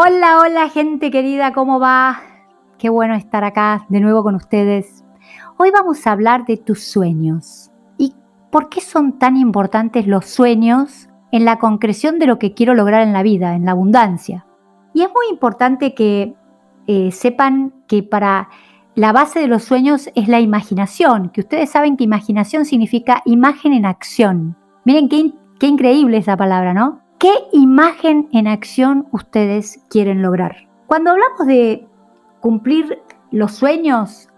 Hola, hola gente querida, ¿cómo va? Qué bueno estar acá de nuevo con ustedes. Hoy vamos a hablar de tus sueños y por qué son tan importantes los sueños en la concreción de lo que quiero lograr en la vida, en la abundancia. Y es muy importante que eh, sepan que para la base de los sueños es la imaginación, que ustedes saben que imaginación significa imagen en acción. Miren qué, qué increíble esa palabra, ¿no? ¿Qué imagen en acción ustedes quieren lograr? Cuando hablamos de cumplir los sueños,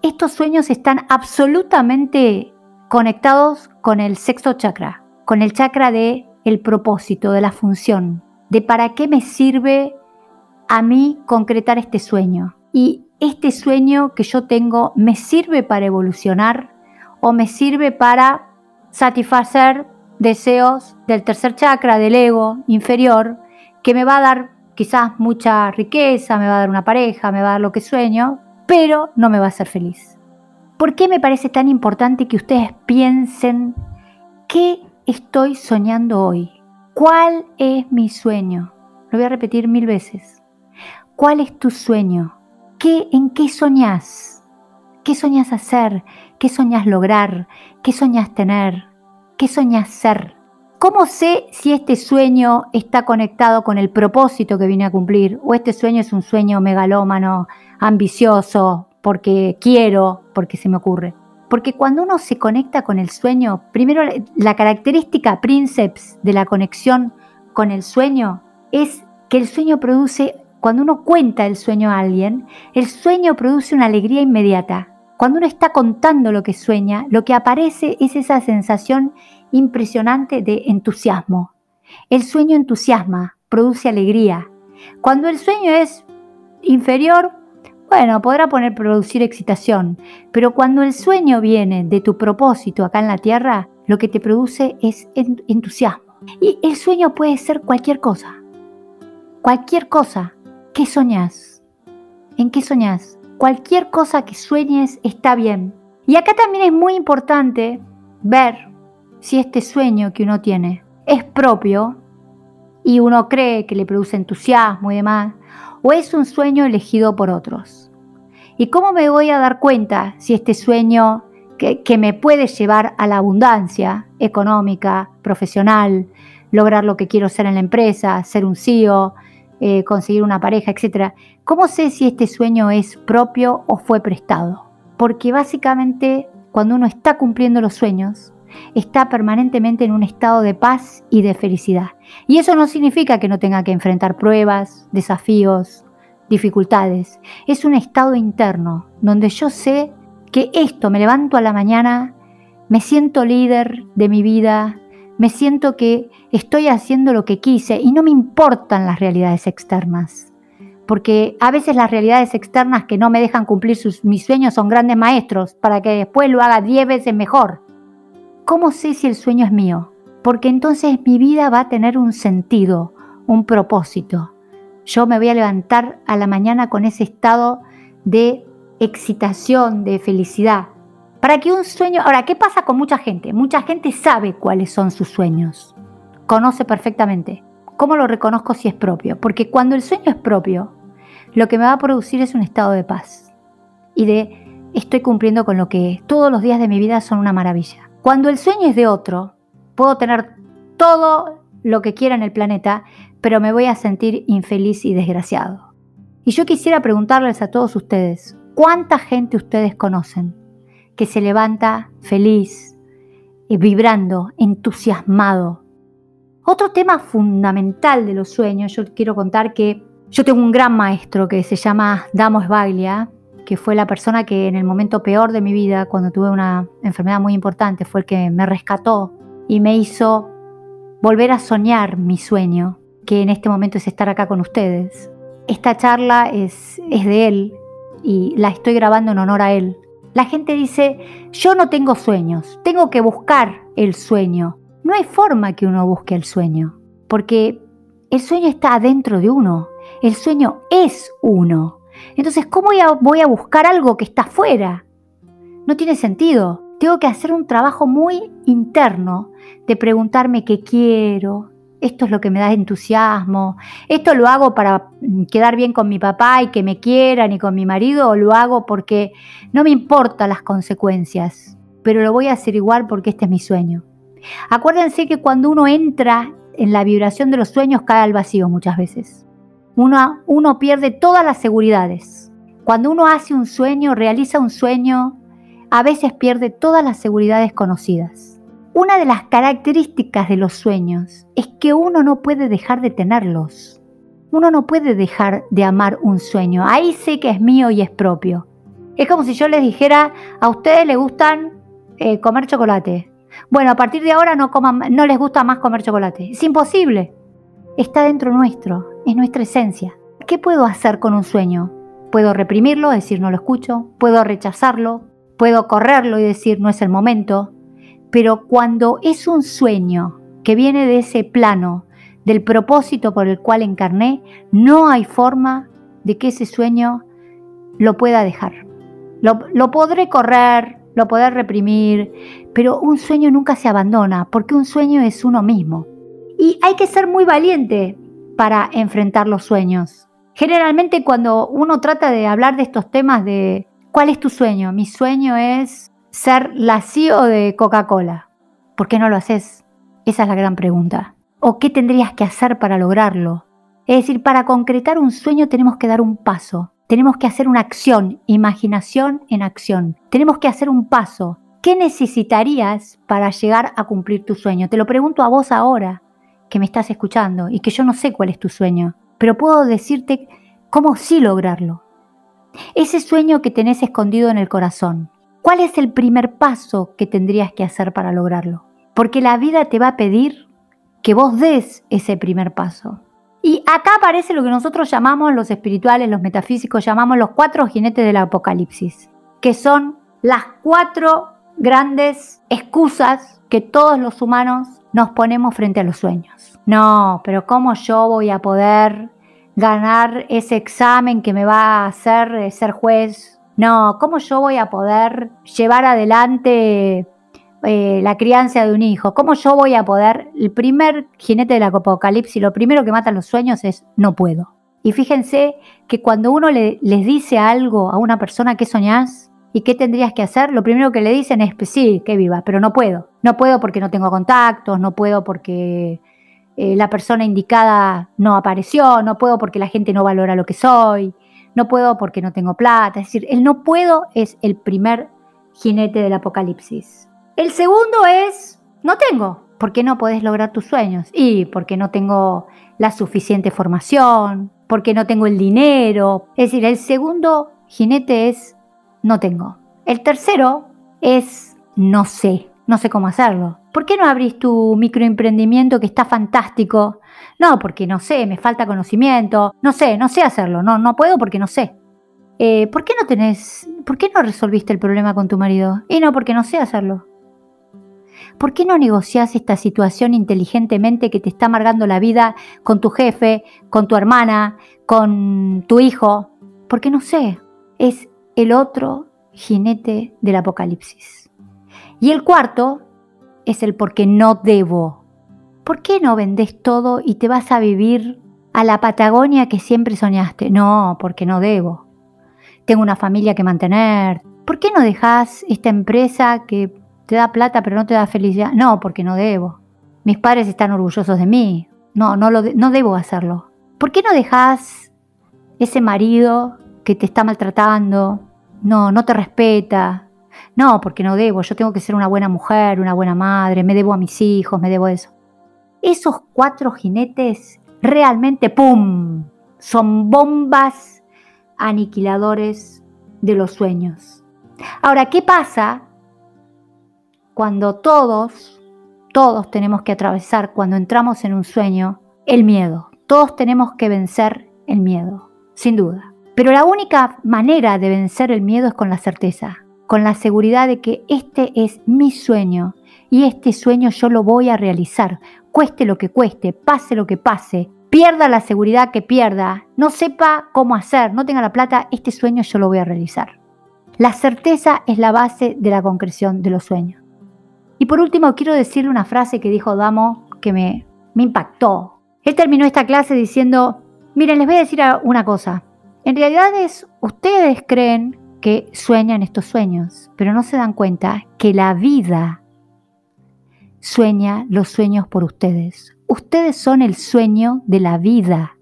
estos sueños están absolutamente conectados con el sexto chakra, con el chakra de el propósito, de la función, de para qué me sirve a mí concretar este sueño. Y este sueño que yo tengo me sirve para evolucionar o me sirve para satisfacer deseos del tercer chakra, del ego inferior, que me va a dar quizás mucha riqueza, me va a dar una pareja, me va a dar lo que sueño, pero no me va a hacer feliz. ¿Por qué me parece tan importante que ustedes piensen qué estoy soñando hoy? ¿Cuál es mi sueño? Lo voy a repetir mil veces. ¿Cuál es tu sueño? ¿Qué, ¿En qué soñás? ¿Qué soñas hacer? ¿Qué soñas lograr? ¿Qué soñas tener? ¿Qué soñas ser? ¿Cómo sé si este sueño está conectado con el propósito que vine a cumplir? ¿O este sueño es un sueño megalómano, ambicioso, porque quiero, porque se me ocurre? Porque cuando uno se conecta con el sueño, primero la característica princeps de la conexión con el sueño es que el sueño produce, cuando uno cuenta el sueño a alguien, el sueño produce una alegría inmediata. Cuando uno está contando lo que sueña, lo que aparece es esa sensación impresionante de entusiasmo. El sueño entusiasma, produce alegría. Cuando el sueño es inferior, bueno, podrá poner producir excitación, pero cuando el sueño viene de tu propósito acá en la tierra, lo que te produce es entusiasmo. Y el sueño puede ser cualquier cosa. Cualquier cosa. ¿Qué soñas? ¿En qué soñas? Cualquier cosa que sueñes está bien. Y acá también es muy importante ver si este sueño que uno tiene es propio y uno cree que le produce entusiasmo y demás, o es un sueño elegido por otros. ¿Y cómo me voy a dar cuenta si este sueño que, me puede llevar a la abundancia económica, profesional, lograr lo que quiero ser en la empresa, ser un CEO, eh, conseguir una pareja, etc. ¿Cómo sé si este sueño es propio o fue prestado? Porque básicamente cuando uno está cumpliendo los sueños, está permanentemente en un estado de paz y de felicidad. Y eso no significa que no tenga que enfrentar pruebas, desafíos, dificultades. Es un estado interno donde yo sé que esto me levanto a la mañana, me siento líder de mi vida, me siento que estoy haciendo lo que quise y no me importan las realidades externas. Porque a veces las realidades externas que no me dejan cumplir mis sueños son grandes maestros para que después lo haga diez veces mejor. ¿Cómo sé si el sueño es mío? Porque entonces mi vida va a tener un sentido, un propósito. Yo me voy a levantar a la mañana con ese estado de excitación, de felicidad, para que un sueño... Ahora, ¿qué pasa con mucha gente? Mucha gente sabe cuáles son sus sueños. Conoce perfectamente. ¿Cómo lo reconozco si es propio? Porque cuando el sueño es propio, lo que me va a producir es un estado de paz. Y de estoy cumpliendo con lo que todos los días de mi vida son una maravilla. Cuando el sueño es de otro, puedo tener todo lo que quiera en el planeta, pero me voy a sentir infeliz y desgraciado. Y yo quisiera preguntarles a todos ustedes, ¿cuánta gente ustedes conocen que se levanta feliz, eh, vibrando, entusiasmado. Otro tema fundamental de los sueños, yo quiero contar que yo tengo un gran maestro que se llama Damo Svaglia, que fue la persona que en el momento peor de mi vida, cuando tuve una enfermedad muy importante, fue el que me rescató y me hizo volver a soñar mi sueño, que en este momento es estar acá con ustedes. Esta charla es, es de él y la estoy grabando en honor a él. La gente dice, yo no tengo sueños, tengo que buscar el sueño. No hay forma que uno busque el sueño, porque el sueño está adentro de uno, el sueño es uno. Entonces, ¿cómo voy a buscar algo que está fuera? No tiene sentido. Tengo que hacer un trabajo muy interno de preguntarme qué quiero, esto es lo que me da entusiasmo, esto lo hago para quedar bien con mi papá y que me quieran y con mi marido, o lo hago porque no me importan las consecuencias, pero lo voy a hacer igual porque este es mi sueño. Acuérdense que cuando uno entra en la vibración de los sueños cae al vacío muchas veces. Uno, uno pierde todas las seguridades. Cuando uno hace un sueño, realiza un sueño, a veces pierde todas las seguridades conocidas. Una de las características de los sueños es que uno no puede dejar de tenerlos. Uno no puede dejar de amar un sueño. Ahí sé que es mío y es propio. Es como si yo les dijera, a ustedes les gustan eh, comer chocolate. Bueno, a partir de ahora no, no les gusta más comer chocolate. Es imposible. Está dentro nuestro, es nuestra esencia. ¿Qué puedo hacer con un sueño? Puedo reprimirlo, decir no lo escucho, puedo rechazarlo, puedo correrlo y decir no es el momento, pero cuando es un sueño que viene de ese plano, del propósito por el cual encarné, no hay forma de que ese sueño lo pueda dejar. Lo, podré correr, lo podré reprimir, pero un sueño nunca se abandona, porque un sueño es uno mismo. Y hay que ser muy valiente para enfrentar los sueños. Generalmente cuando uno trata de hablar de estos temas de ¿cuál es tu sueño? Mi sueño es ser la CEO de Coca-Cola. ¿Por qué no lo haces? Esa es la gran pregunta. ¿O qué tendrías que hacer para lograrlo? Es decir, para concretar un sueño tenemos que dar un paso, tenemos que hacer una acción, imaginación en acción. Tenemos que hacer un paso. ¿Qué necesitarías para llegar a cumplir tu sueño? Te lo pregunto a vos ahora, que me estás escuchando y que yo no sé cuál es tu sueño, pero puedo decirte cómo sí lograrlo. Ese sueño que tenés escondido en el corazón, ¿Cuál es el primer paso que tendrías que hacer para lograrlo? Porque la vida te va a pedir que vos des ese primer paso. Y acá aparece lo que nosotros llamamos, los espirituales, los metafísicos, llamamos los cuatro jinetes del apocalipsis, que son las cuatro grandes excusas que todos los humanos nos ponemos frente a los sueños. No, pero ¿cómo yo voy a poder ganar ese examen que me va a hacer ser juez no, ¿cómo yo voy a poder llevar adelante eh, la crianza de un hijo? ¿Cómo yo voy a poder? El primer jinete del apocalipsis, lo primero que mata los sueños es no puedo. Y fíjense que cuando uno le, les dice algo a una persona que soñás y qué tendrías que hacer, lo primero que le dicen es, sí, que viva, pero no puedo. No puedo porque no tengo contactos, no puedo porque eh, la persona indicada no apareció, no puedo porque la gente no valora lo que soy, no puedo porque no tengo plata. Es decir, el no puedo es el primer jinete del apocalipsis. El segundo es, no tengo. ¿Por qué no podés lograr tus sueños? Y porque no tengo la suficiente formación, porque no tengo el dinero. Es decir, el segundo jinete es, no tengo. El tercero es, no sé, no sé cómo hacerlo. ¿Por qué no abrís tu microemprendimiento que está fantástico? No, porque no sé, me falta conocimiento, no sé, no sé hacerlo, no, no puedo porque no sé. Eh, ¿Por qué no tenés, por qué no resolviste el problema con tu marido? Y no, porque no sé hacerlo. ¿Por qué no negociás esta situación inteligentemente que te está amargando la vida con tu jefe, con tu hermana, con tu hijo? Porque no sé, es el otro jinete del apocalipsis. Y el cuarto es el porque no debo. ¿Por qué no vendes todo y te vas a vivir a la Patagonia que siempre soñaste? No, porque no debo. Tengo una familia que mantener. ¿Por qué no dejas esta empresa que te da plata pero no te da felicidad? No, porque no debo. Mis padres están orgullosos de mí. No, no, lo no debo hacerlo. ¿Por qué no dejas ese marido que te está maltratando? No, no te respeta, no, porque no debo, yo tengo que ser una buena mujer, una buena madre, me debo a mis hijos, me debo a eso. Esos cuatro jinetes realmente, ¡pum!, son bombas aniquiladores de los sueños. Ahora, ¿qué pasa cuando todos, todos tenemos que atravesar, cuando entramos en un sueño, el miedo? Todos tenemos que vencer el miedo, sin duda. Pero la única manera de vencer el miedo es con la certeza con la seguridad de que este es mi sueño y este sueño yo lo voy a realizar, cueste lo que cueste, pase lo que pase, pierda la seguridad que pierda, no sepa cómo hacer, no tenga la plata, este sueño yo lo voy a realizar. La certeza es la base de la concreción de los sueños. Y por último, quiero decirle una frase que dijo Damo que me, impactó. Él terminó esta clase diciendo, miren, les voy a decir una cosa. En realidad es, ustedes creen que sueñan estos sueños, pero no se dan cuenta que la vida sueña los sueños por ustedes. Ustedes son el sueño de la vida.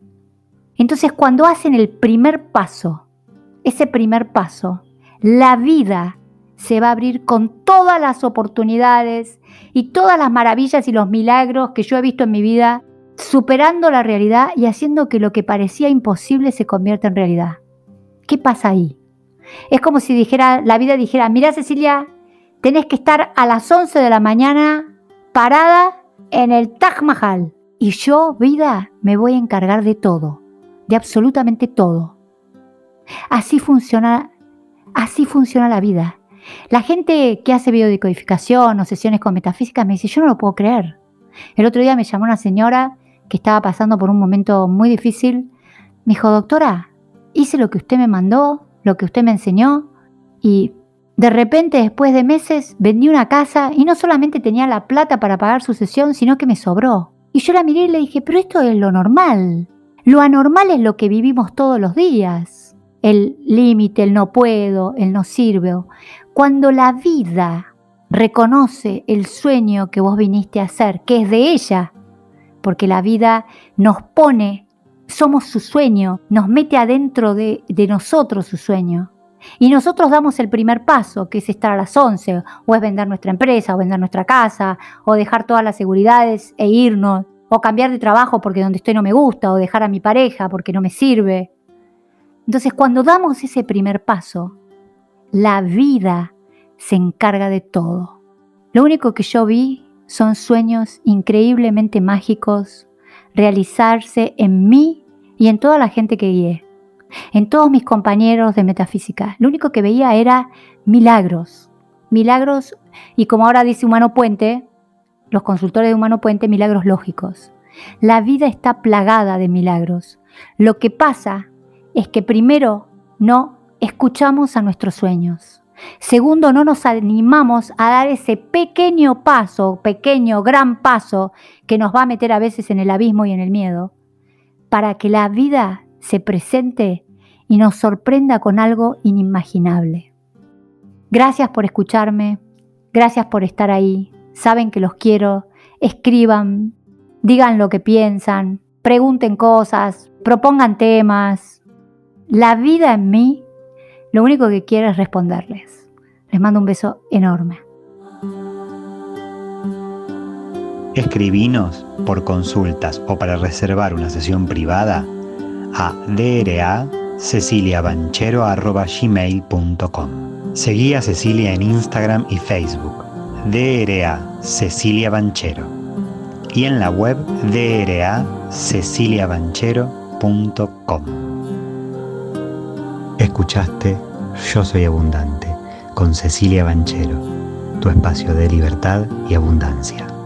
Entonces cuando hacen el primer paso, ese primer paso, la vida se va a abrir con todas las oportunidades y todas las maravillas y los milagros que yo he visto en mi vida, superando la realidad y haciendo que lo que parecía imposible se convierta en realidad. ¿Qué pasa ahí? Es como si dijera, la vida dijera, mira Cecilia, tenés que estar a las 11 de la mañana parada en el Taj Mahal. Y yo, vida, me voy a encargar de todo, de absolutamente todo. Así funciona, así funciona la vida. La gente que hace biodecodificación o sesiones con metafísica me dice, yo no lo puedo creer. El otro día me llamó una señora que estaba pasando por un momento muy difícil. Me dijo, doctora, hice lo que usted me mandó, lo que usted me enseñó y de repente después de meses vendí una casa y no solamente tenía la plata para pagar su sesión, sino que me sobró. Y yo la miré y le dije, pero esto es lo normal. Lo anormal es lo que vivimos todos los días. El límite, el no puedo, el no sirvo. Cuando la vida reconoce el sueño que vos viniste a hacer, que es de ella, porque la vida nos pone somos su sueño, nos mete adentro de, nosotros su sueño. Y nosotros damos el primer paso, que es estar a las 11, o es vender nuestra empresa, o vender nuestra casa, o dejar todas las seguridades e irnos, o cambiar de trabajo porque donde estoy no me gusta, o dejar a mi pareja porque no me sirve. Entonces cuando damos ese primer paso, la vida se encarga de todo. Lo único que yo vi son sueños increíblemente mágicos realizarse en mí y en toda la gente que guié, en todos mis compañeros de metafísica. Lo único que veía era milagros, milagros y como ahora dice Humano Puente, los consultores de Humano Puente, milagros lógicos. La vida está plagada de milagros. Lo que pasa es que primero no escuchamos a nuestros sueños. Segundo, no nos animamos a dar ese pequeño paso, pequeño, gran paso que nos va a meter a veces en el abismo y en el miedo, para que la vida se presente y nos sorprenda con algo inimaginable. Gracias por escucharme, gracias por estar ahí, saben que los quiero, escriban, digan lo que piensan, pregunten cosas, propongan temas. La vida en mí lo único que quiero es responderles. Les mando un beso enorme. Escribinos por consultas o para reservar una sesión privada a ceciliabanchero.gmail.com Seguí a Cecilia en Instagram y Facebook, DRA Cecilia Banchero, y en la web DRA ceciliabanchero.com. Escuchaste Yo Soy Abundante con Cecilia Banchero, tu espacio de libertad y abundancia.